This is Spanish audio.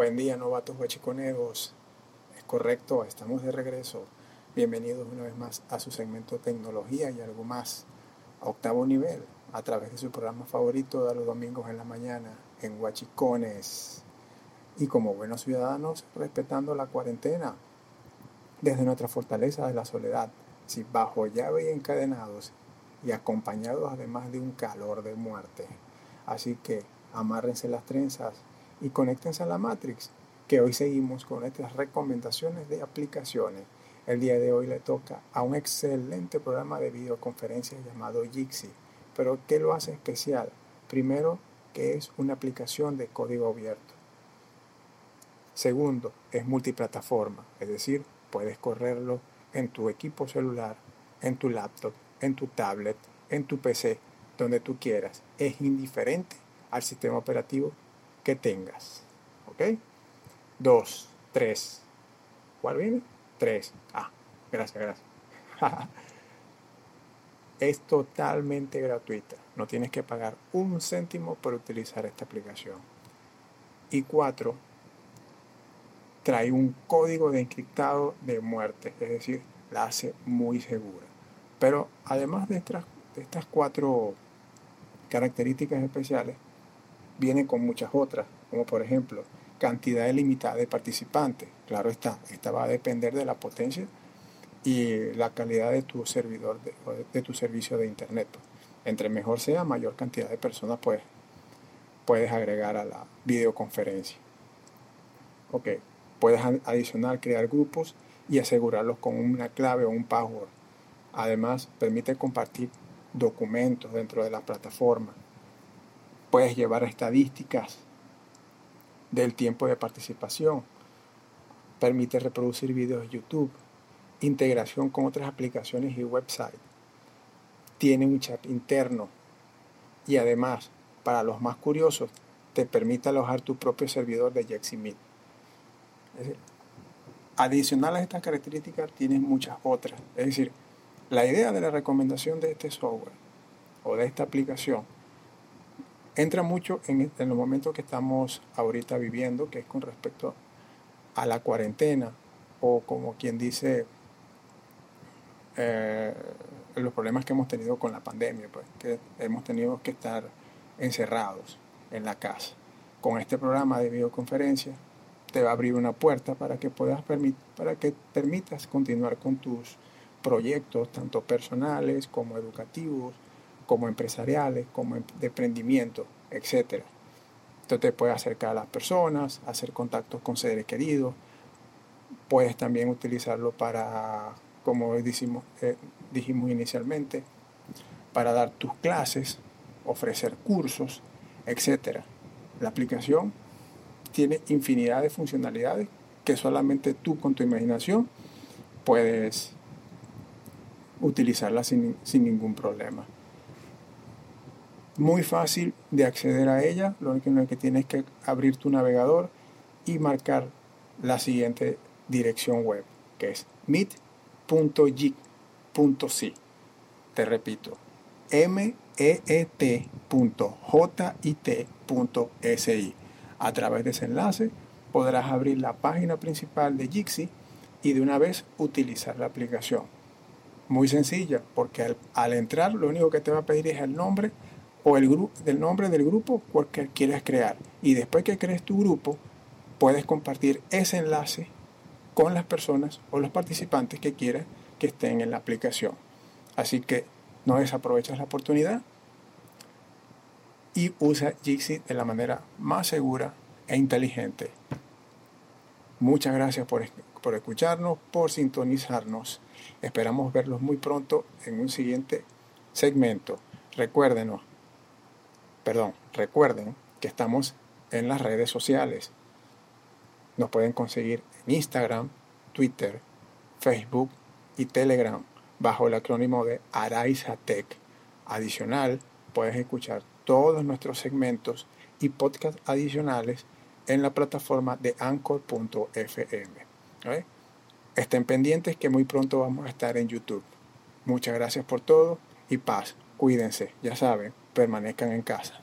Buen día, novatos guachiconeros. Es correcto, estamos de regreso. Bienvenidos una vez más a su segmento Tecnología y algo más, a octavo nivel, a través de su programa favorito de los domingos en la mañana, en Huachicones. Y como buenos ciudadanos, respetando la cuarentena, desde nuestra fortaleza de la soledad, si bajo llave y encadenados, y acompañados además de un calor de muerte. Así que amárrense las trenzas y conéctense a la Matrix, que hoy seguimos con estas recomendaciones de aplicaciones. El día de hoy le toca a un excelente programa de videoconferencias llamado Jixi. Pero ¿qué lo hace especial? Primero, que es una aplicación de código abierto. Segundo, es multiplataforma, es decir, puedes correrlo en tu equipo celular, en tu laptop, en tu tablet, en tu PC, donde tú quieras. Es indiferente al sistema operativo que tengas. ¿Ok? Dos, tres. ¿Cuál viene? Tres. Ah, gracias, gracias. es totalmente gratuita. No tienes que pagar un céntimo por utilizar esta aplicación. Y cuatro, trae un código de encriptado de muerte, es decir, la hace muy segura. Pero además de estas, de estas cuatro características especiales, viene con muchas otras, como por ejemplo cantidad ilimitada de participantes. Claro está, esta va a depender de la potencia y la calidad de tu servidor, de, tu servicio de internet. Entre mejor sea, mayor cantidad de personas pues, puedes agregar a la videoconferencia. Ok, puedes adicionar, crear grupos y asegurarlos con una clave o un password. Además, permite compartir documentos dentro de la plataforma Puedes llevar estadísticas del tiempo de participación. Permite reproducir videos de YouTube. Integración con otras aplicaciones y websites. Tiene un chat interno. Y además, para los más curiosos, te permite alojar tu propio servidor de Meet. Adicional a estas características, tienes muchas otras. Es decir, la idea de la recomendación de este software o de esta aplicación entra mucho en, los momentos que estamos ahorita viviendo, que es con respecto a la cuarentena o como quien dice eh, los problemas que hemos tenido con la pandemia, pues, que hemos tenido que estar encerrados en la casa. Con este programa de videoconferencia te va a abrir una puerta para que puedas para que permitas continuar con tus proyectos, tanto personales como educativos, como empresariales, como em, de emprendimiento, etc. Entonces te puedes acercar a las personas, hacer contactos con seres queridos. Puedes también utilizarlo para, como dijimos, eh, dijimos inicialmente, para dar tus clases, ofrecer cursos, etc. La aplicación tiene infinidad de funcionalidades que solamente tú con tu imaginación puedes utilizarla sin, sin ningún problema muy fácil de acceder a ella. Lo único que tienes que abrir tu navegador y marcar la siguiente dirección web, que es meet.jit.si. Te repito, meet.jit.si. A través de ese enlace podrás abrir la página principal de Jixi y de una vez utilizar la aplicación. Muy sencilla, porque al, al entrar lo único que te va a pedir es el nombre o el del nombre del grupo que quieres crear. Y después que crees tu grupo, puedes compartir ese enlace con las personas o los participantes que quieras que estén en la aplicación. Así que no desaprovechas la oportunidad y usa Jixi de la manera más segura e inteligente. Muchas gracias por, por escucharnos, por sintonizarnos. Esperamos verlos muy pronto en un siguiente segmento. Recuérdenos, perdón, recuerden que estamos en las redes sociales. Nos pueden conseguir en Instagram, Twitter, Facebook y Telegram bajo el acrónimo de Araizatec. Adicional, puedes escuchar todos nuestros segmentos y podcasts adicionales en la plataforma de anchor.fm. Estén pendientes que muy pronto vamos a estar en YouTube. Muchas gracias por todo y paz. Cuídense, ya saben, permanezcan en casa.